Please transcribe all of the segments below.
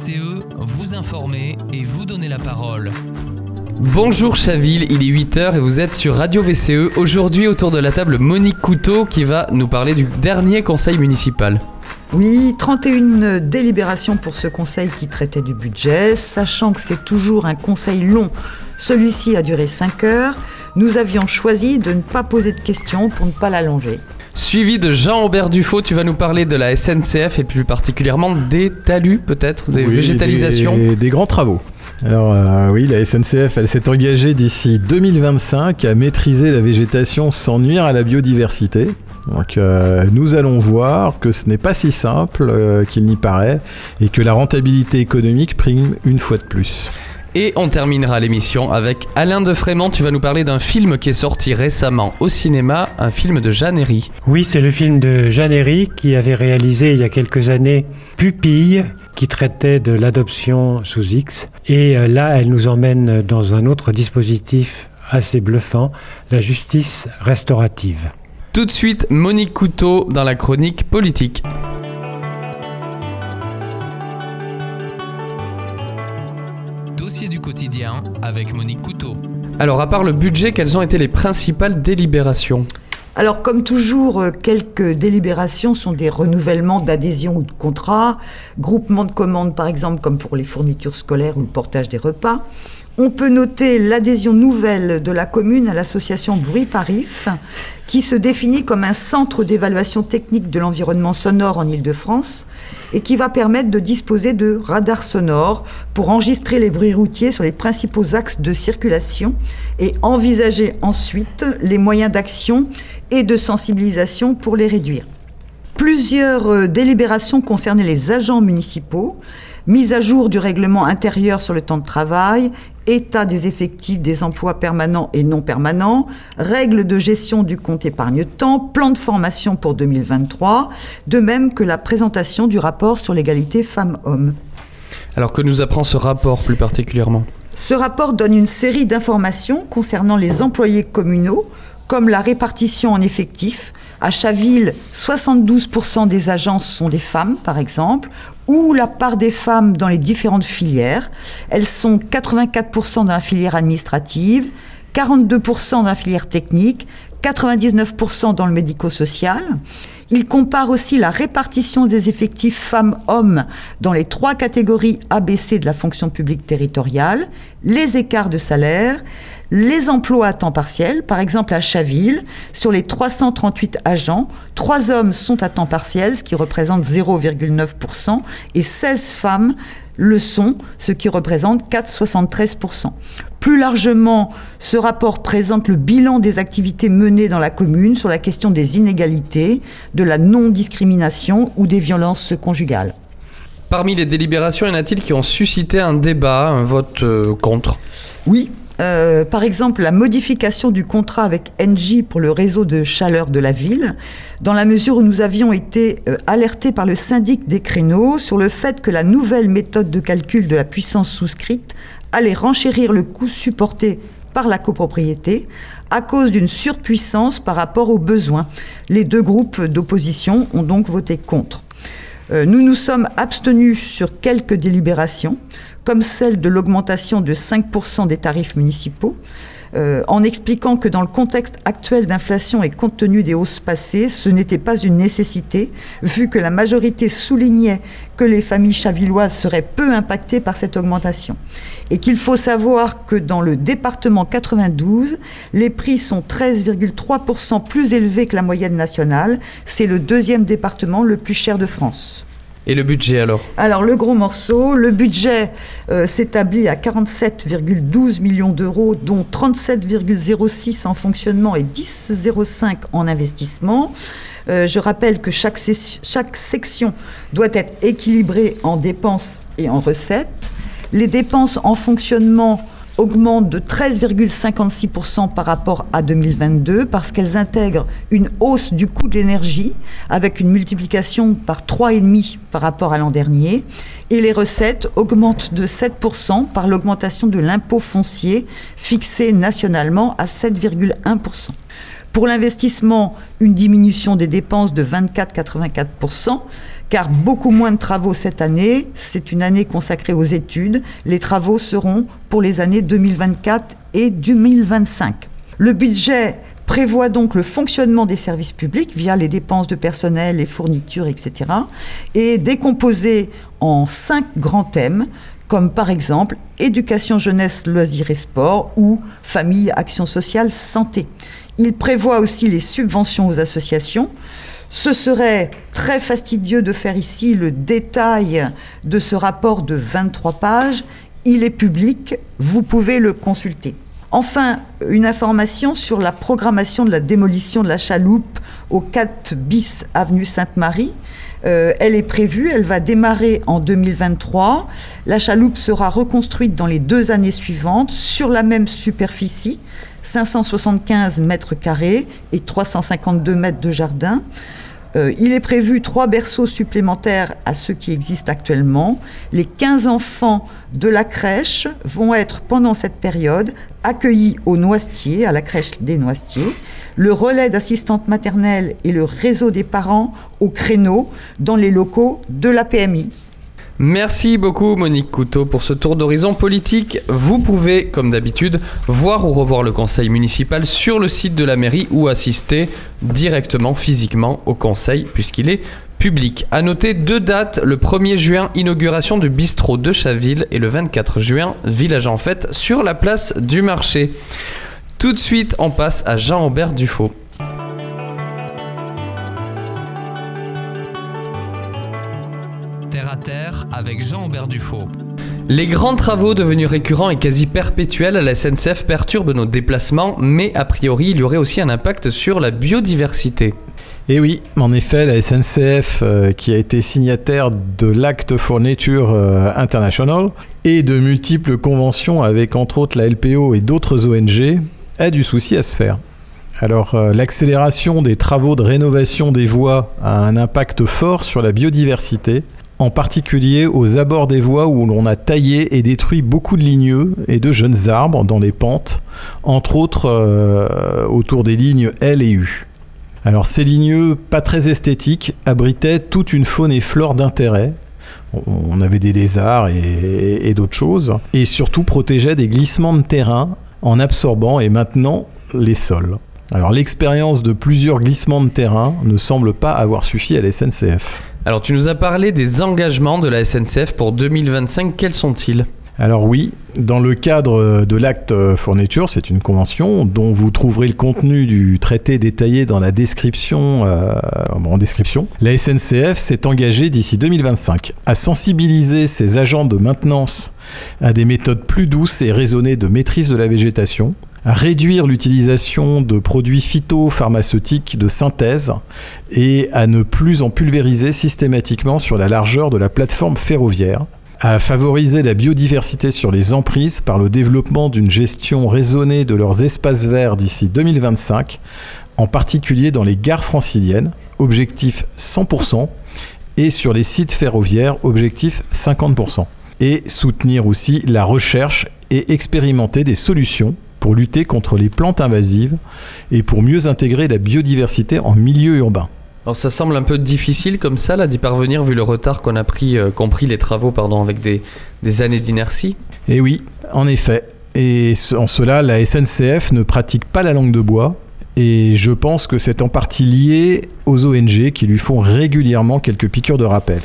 VCE, vous informer et vous donner la parole. Bonjour Chaville, il est 8h et vous êtes sur Radio VCE. Aujourd'hui autour de la table Monique Couteau qui va nous parler du dernier conseil municipal. Oui, 31 délibérations pour ce conseil qui traitait du budget, sachant que c'est toujours un conseil long. Celui-ci a duré 5 heures. Nous avions choisi de ne pas poser de questions pour ne pas l'allonger. Suivi de Jean-Aubert Dufaux, tu vas nous parler de la SNCF et plus particulièrement des talus peut-être, des Oui, végétalisations. Des, des grands travaux. Alors euh, oui, la SNCF, elle s'est engagée d'ici 2025 à maîtriser la végétation sans nuire à la biodiversité. Donc euh, nous allons voir que ce n'est pas si simple euh, qu'il n'y paraît et que la rentabilité économique prime une fois de plus. Et on terminera l'émission avec Alain de Frémont, tu vas nous parler d'un film qui est sorti récemment au cinéma, un film de Jeanne Herry. Oui, c'est le film de Jeanne Herry qui avait réalisé il y a quelques années Pupille, qui traitait de l'adoption sous X. Et euh, là, elle nous emmène dans un autre dispositif assez bluffant, la justice restaurative. Tout de suite, Monique Couteau dans la chronique politique. Quotidien avec Monique Couteau. Alors à part le budget, quelles ont été les principales délibérations? Alors, comme toujours, euh, quelques délibérations sont des renouvellements d'adhésion ou de contrat, groupements de commandes, par exemple, comme pour les fournitures scolaires ou le portage des repas. On peut noter l'adhésion nouvelle de la commune à l'association Bruit Parif, qui se définit comme un centre d'évaluation technique de l'environnement sonore en Ile-de-France et qui va permettre de disposer de radars sonores pour enregistrer les bruits routiers sur les principaux axes de circulation et envisager ensuite les moyens d'action et de sensibilisation pour les réduire. Plusieurs euh, délibérations concernaient les agents municipaux, mise à jour du règlement intérieur sur le temps de travail, état des effectifs des emplois permanents et non permanents, règles de gestion du compte épargne-temps, plan de formation pour 2023, de même que la présentation du rapport sur l'égalité femmes-hommes. Alors que nous apprend ce rapport plus particulièrement? Ce rapport donne une série d'informations concernant les employés communaux, comme la répartition en effectifs. À Chaville, 72% des agences sont des femmes, par exemple, ou la part des femmes dans les différentes filières. Elles sont 84% dans la filière administrative, 42% dans la filière technique, 99% dans le médico-social. Il compare aussi la répartition des effectifs femmes-hommes dans les trois catégories ABC de la fonction publique territoriale, les écarts de salaire, les emplois à temps partiel. Par exemple, à Chaville, sur les 338 agents, 3 hommes sont à temps partiel, ce qui représente 0,9%, et 16 femmes le sont, ce qui représente 4,73%. Plus largement, ce rapport présente le bilan des activités menées dans la commune sur la question des inégalités, de la non-discrimination ou des violences conjugales. Parmi les délibérations, y en a-t-il qui ont suscité un débat, un vote euh, contre? Oui, euh, par exemple, la modification du contrat avec Engie pour le réseau de chaleur de la ville, dans la mesure où nous avions été euh, alertés par le syndic des créneaux sur le fait que la nouvelle méthode de calcul de la puissance souscrite allait renchérir le coût supporté par la copropriété à cause d'une surpuissance par rapport aux besoins. Les deux groupes d'opposition ont donc voté contre. Euh, nous nous sommes abstenus sur quelques délibérations, comme celle de l'augmentation de 5% des tarifs municipaux, euh, en expliquant que dans le contexte actuel d'inflation et compte tenu des hausses passées, ce n'était pas une nécessité, vu que la majorité soulignait que les familles chavilloises seraient peu impactées par cette augmentation. Et qu'il faut savoir que dans le département 92, les prix sont 13,3% plus élevés que la moyenne nationale. C'est le deuxième département le plus cher de France. Et le budget alors Alors le gros morceau, le budget euh, s'établit à 47,12 millions d'euros, dont 37,06 en fonctionnement et 10,05 en investissement. Euh, je rappelle que chaque, chaque section doit être équilibrée en dépenses et en recettes. Les dépenses en fonctionnement augmentent de 13,56% par rapport à 2022 parce qu'elles intègrent une hausse du coût de l'énergie avec une multiplication par 3,5 par rapport à l'an dernier. Et les recettes augmentent de 7% par l'augmentation de l'impôt foncier fixé nationalement à 7,1%. Pour l'investissement, une diminution des dépenses de 24,84%, car beaucoup moins de travaux cette année. C'est une année consacrée aux études. Les travaux seront pour les années 2024 et 2025. Le budget prévoit donc le fonctionnement des services publics via les dépenses de personnel, les fournitures, etc. et décomposé en cinq grands thèmes comme par exemple éducation, jeunesse, loisirs et sport ou famille, action sociale, santé. Il prévoit aussi les subventions aux associations. Ce serait très fastidieux de faire ici le détail de ce rapport de 23 pages. Il est public, vous pouvez le consulter. Enfin, une information sur la programmation de la démolition de la chaloupe au 4 bis avenue Sainte-Marie. Euh, elle est prévue, elle va démarrer en 2023. La chaloupe sera reconstruite dans les deux années suivantes sur la même superficie, 575 mètres carrés et 352 mètres de jardin. Euh, il est prévu trois berceaux supplémentaires à ceux qui existent actuellement. Les 15 enfants de la crèche vont être pendant cette période accueillis au Noisetier, à la crèche des Noisetiers, le relais d'assistantes maternelles et le réseau des parents au créneau dans les locaux de la PMI. Merci beaucoup Monique Couteau pour ce tour d'horizon politique. Vous pouvez, comme d'habitude, voir ou revoir le conseil municipal sur le site de la mairie ou assister directement physiquement au conseil puisqu'il est public. À noter deux dates, le 1er juin inauguration du bistrot de Chaville et le 24 juin village en fête sur la place du marché. Tout de suite, on passe à Jean-Aubert Dufaux. Avec Jean-Aubert Dufaux. Les grands travaux devenus récurrents et quasi perpétuels à la SNCF perturbent nos déplacements, mais a priori il y aurait aussi un impact sur la biodiversité. Et oui, en effet, la SNCF, euh, qui a été signataire de l'Act for Nature euh, International et de multiples conventions avec entre autres la LPO et d'autres ONG, a du souci à se faire. Alors, euh, l'accélération des travaux de rénovation des voies a un impact fort sur la biodiversité, en particulier aux abords des voies où l'on a taillé et détruit beaucoup de ligneux et de jeunes arbres dans les pentes, entre autres euh, autour des lignes L et U. Alors ces ligneux, pas très esthétiques, abritaient toute une faune et flore d'intérêt. On- avait des lézards et, et d'autres choses. Et surtout protégeaient des glissements de terrain en absorbant et maintenant les sols. Alors l'expérience de plusieurs glissements de terrain ne semble pas avoir suffi à la SNCF. Alors tu nous as parlé des engagements de la SNCF pour 2025, quels sont-ils? Alors oui, dans le cadre de l'acte for Nature, c'est une convention dont vous trouverez le contenu du traité détaillé dans la description, euh, en description. La SNCF s'est engagée d'ici 2025 à sensibiliser ses agents de maintenance à des méthodes plus douces et raisonnées de maîtrise de la végétation, réduire l'utilisation de produits phytopharmaceutiques de synthèse et à ne plus en pulvériser systématiquement sur la largeur de la plateforme ferroviaire, à favoriser la biodiversité sur les emprises par le développement d'une gestion raisonnée de leurs espaces verts d'ici 2025, en particulier dans les gares franciliennes, objectif 100%, et sur les sites ferroviaires, objectif 50%. Et soutenir aussi la recherche et expérimenter des solutions pour lutter contre les plantes invasives et pour mieux intégrer la biodiversité en milieu urbain. Alors ça semble un peu difficile comme ça là d'y parvenir vu le retard qu'on a pris, euh, qu'ont pris les travaux pardon, avec des, des années d'inertie. Et oui, en effet. Et en cela, la SNCF ne pratique pas la langue de bois. Et je pense que c'est en partie lié aux ONG qui lui font régulièrement quelques piqûres de rappel.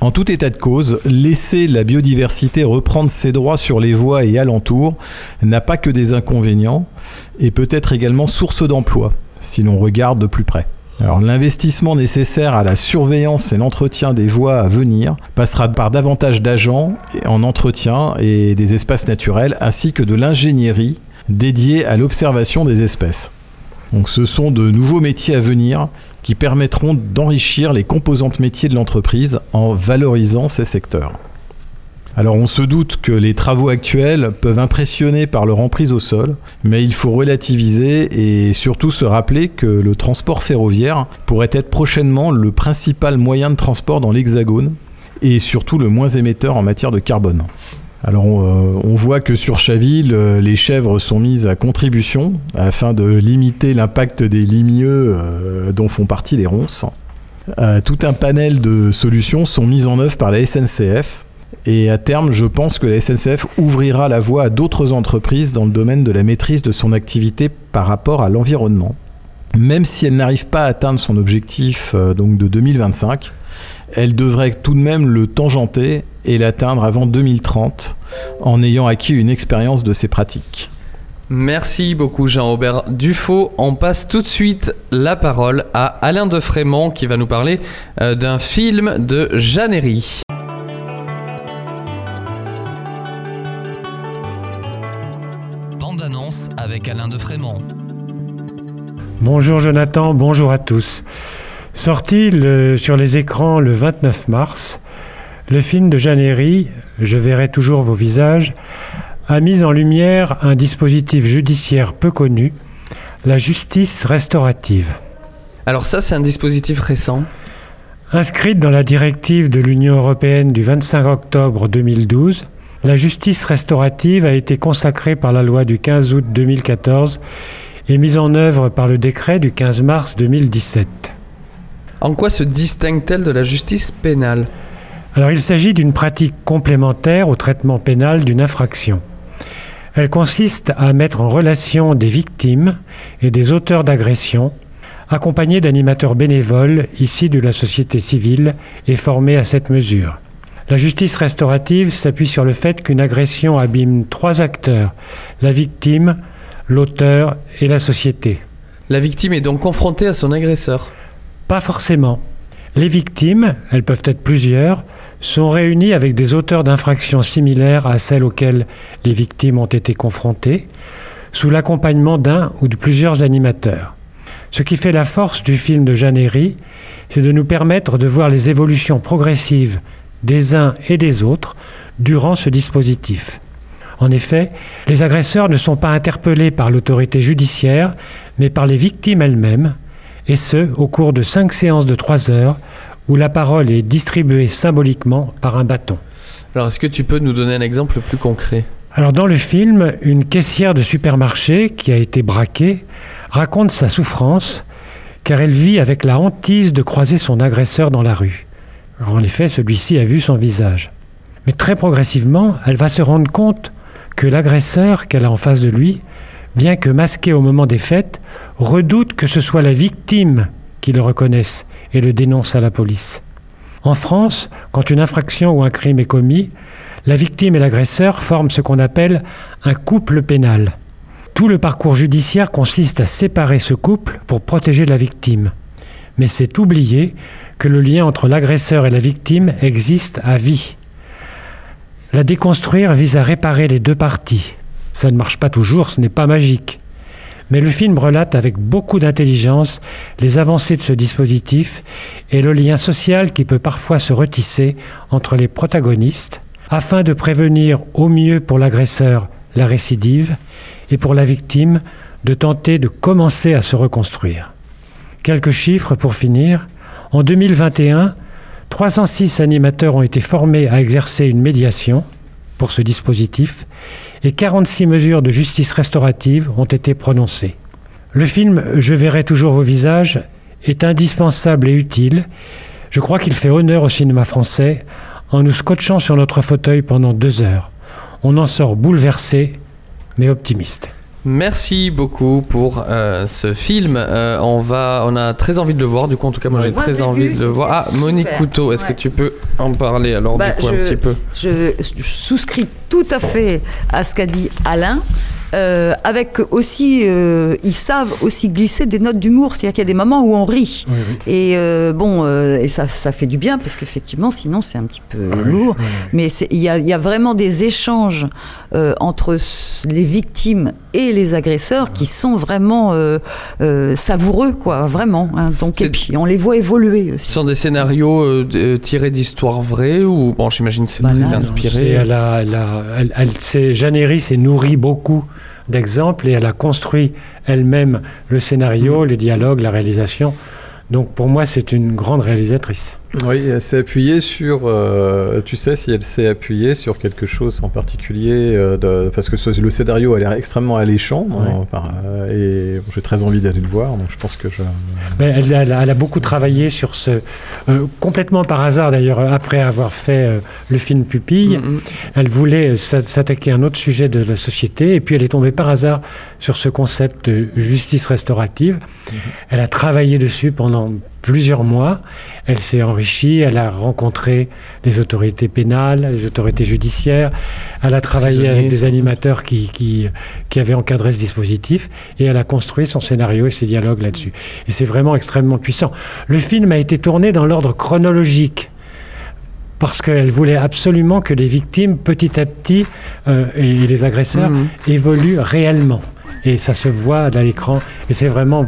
En tout état de cause, laisser la biodiversité reprendre ses droits sur les voies et alentours n'a pas que des inconvénients et peut être également source d'emploi si l'on regarde de plus près. L'investissement nécessaire à la surveillance et l'entretien des voies à venir passera par davantage d'agents en entretien et des espaces naturels ainsi que de l'ingénierie dédiée à l'observation des espèces. Donc ce sont de nouveaux métiers à venir qui permettront d'enrichir les composantes métiers de l'entreprise en valorisant ces secteurs. Alors on se doute que les travaux actuels peuvent impressionner par leur emprise au sol, mais il faut relativiser et surtout se rappeler que le transport ferroviaire pourrait être prochainement le principal moyen de transport dans l'Hexagone et surtout le moins émetteur en matière de carbone. Alors on, euh, on voit que sur Chaville, euh, les chèvres sont mises à contribution afin de limiter l'impact des limieux euh, dont font partie les ronces. Tout un panel de solutions sont mises en œuvre par la SNCF. Et à terme, je pense que la SNCF ouvrira la voie à d'autres entreprises dans le domaine de la maîtrise de son activité par rapport à l'environnement. Même si elle n'arrive pas à atteindre son objectif euh, donc de 2025, elle devrait tout de même le tangenter et l'atteindre avant 2030 en ayant acquis une expérience de ces pratiques. Merci beaucoup Jean-Aubert Dufaux. On passe tout de suite la parole à Alain de Frémont qui va nous parler euh, d'un film de Jeannery. Bande annonce avec Alain de Frémont. Bonjour Jonathan, bonjour à tous. Sorti le- sur les écrans le 29 mars, le film de Jeannery, Je verrai toujours vos visages, a mis en lumière un dispositif judiciaire peu connu, la justice restaurative. Alors ça c'est un dispositif récent. Inscrite dans la directive de l'Union européenne du 25 octobre 2012, la justice restaurative a été consacrée par la loi du 15 août 2014 et mise en œuvre par le décret du 15 mars 2017. En quoi se distingue-t-elle de la justice pénale? Alors il s'agit d'une pratique complémentaire au traitement pénal d'une infraction. Elle consiste à mettre en relation des victimes et des auteurs d'agressions, accompagnés d'animateurs bénévoles issus de la société civile et formés à cette mesure. La justice restaurative s'appuie sur le fait qu'une agression abîme trois acteurs, la victime, l'auteur et la société. La victime est donc confrontée à son agresseur. Pas forcément. Les victimes, elles peuvent être plusieurs, sont réunies avec des auteurs d'infractions similaires à celles auxquelles les victimes ont été confrontées, sous l'accompagnement d'un ou de plusieurs animateurs. Ce qui fait la force du film de Jeannery, c'est de nous permettre de voir les évolutions progressives des uns et des autres durant ce dispositif. En effet, les agresseurs ne sont pas interpellés par l'autorité judiciaire, mais par les victimes elles-mêmes, et ce, au cours de cinq séances de trois heures, où la parole est distribuée symboliquement par un bâton. Alors est-ce que tu peux nous donner un exemple plus concret? Alors dans le film, une caissière de supermarché qui a été braquée raconte sa souffrance car elle vit avec la hantise de croiser son agresseur dans la rue. Alors, en effet, celui-ci a vu son visage. Mais très progressivement, elle va se rendre compte que l'agresseur qu'elle a en face de lui, bien que masqué au moment des faits, redoute que ce soit la victime qui le reconnaisse et le dénonce à la police. En France, quand une infraction ou un crime est commis, la victime et l'agresseur forment ce qu'on appelle un couple pénal. Tout le parcours judiciaire consiste à séparer ce couple pour protéger la victime. Mais c'est oublier que le lien entre l'agresseur et la victime existe à vie. La déconstruire vise à réparer les deux parties. Ça ne marche pas toujours, ce n'est pas magique. Mais le film relate avec beaucoup d'intelligence les avancées de ce dispositif et le lien social qui peut parfois se retisser entre les protagonistes, afin de prévenir au mieux pour l'agresseur la récidive et pour la victime de tenter de commencer à se reconstruire. Quelques chiffres pour finir. En 2021, 306 animateurs ont été formés à exercer une médiation pour ce dispositif et 46 mesures de justice restaurative ont été prononcées. Le film Je verrai toujours vos visages est indispensable et utile. Je crois qu'il fait honneur au cinéma français en nous scotchant sur notre fauteuil pendant deux heures. On en sort bouleversé, mais optimiste. Merci beaucoup pour euh, ce film. Euh, on va, on a très envie de le voir. Du coup, en tout cas, moi, j'ai très envie vu de le voir. Ah, Monique super. Couteau, est-ce que tu peux en parler alors Bah, du coup un je- petit peu? Je, souscris tout à fait à ce qu'a dit Alain. euh, avec aussi, euh, ils savent aussi glisser des notes d'humour, c'est-à-dire qu'il y a des moments où on rit. Et euh, bon, euh, et ça, ça fait du bien parce qu'effectivement, sinon c'est un petit peu lourd. Mais il y a, il y a vraiment des échanges euh, entre les victimes et les agresseurs qui sont vraiment euh, euh, savoureux, quoi, vraiment. hein. Donc, et puis on les voit évoluer Ce aussi. sont des scénarios euh, tirés d'histoires vraies ou bon, j'imagine que c'est Bah, très là, non, C'est- inspiré. Elle a, elle a- elle- elle s'est- Jeannery s'est nourrie beaucoup d'exemples et elle a construit elle-même le scénario, les dialogues, la réalisation. Donc pour moi, c'est une grande réalisatrice. Oui, elle s'est appuyée sur. euh, tu sais si elle s'est appuyée sur quelque chose en particulier euh, de- Parce que ce- le scénario a l'air extrêmement alléchant. Ouais. enfin, euh, et bon, j'ai très envie d'aller le voir, donc je pense que je. Mais elle, elle a- elle a beaucoup travaillé sur ce. euh, complètement par hasard d'ailleurs, après avoir fait euh, le film Pupille, Mhm. elle voulait s'a- s'attaquer à un autre sujet de la société et puis elle est tombée par hasard sur ce concept de justice restaurative. Elle a travaillé dessus pendant plusieurs mois. Elle s'est enrichie, elle a rencontré les autorités pénales, les autorités judiciaires. Elle a travaillé avec des animateurs qui, qui, qui avaient encadré ce dispositif et elle a construit son scénario et ses dialogues là-dessus. Et c'est vraiment extrêmement puissant. Le film a été tourné dans l'ordre chronologique parce qu'elle voulait absolument que les victimes, petit à petit, euh, et, et les agresseurs, Mhm. évoluent réellement. Et ça se voit à l'écran, et c'est vraiment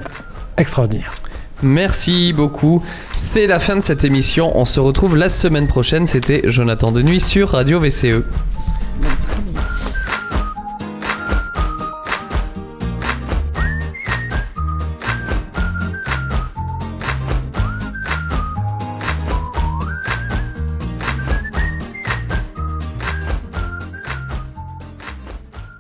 extraordinaire. Merci beaucoup. C'est la fin de cette émission. On se retrouve la semaine prochaine. C'était Jonathan Denuy sur Radio VCE.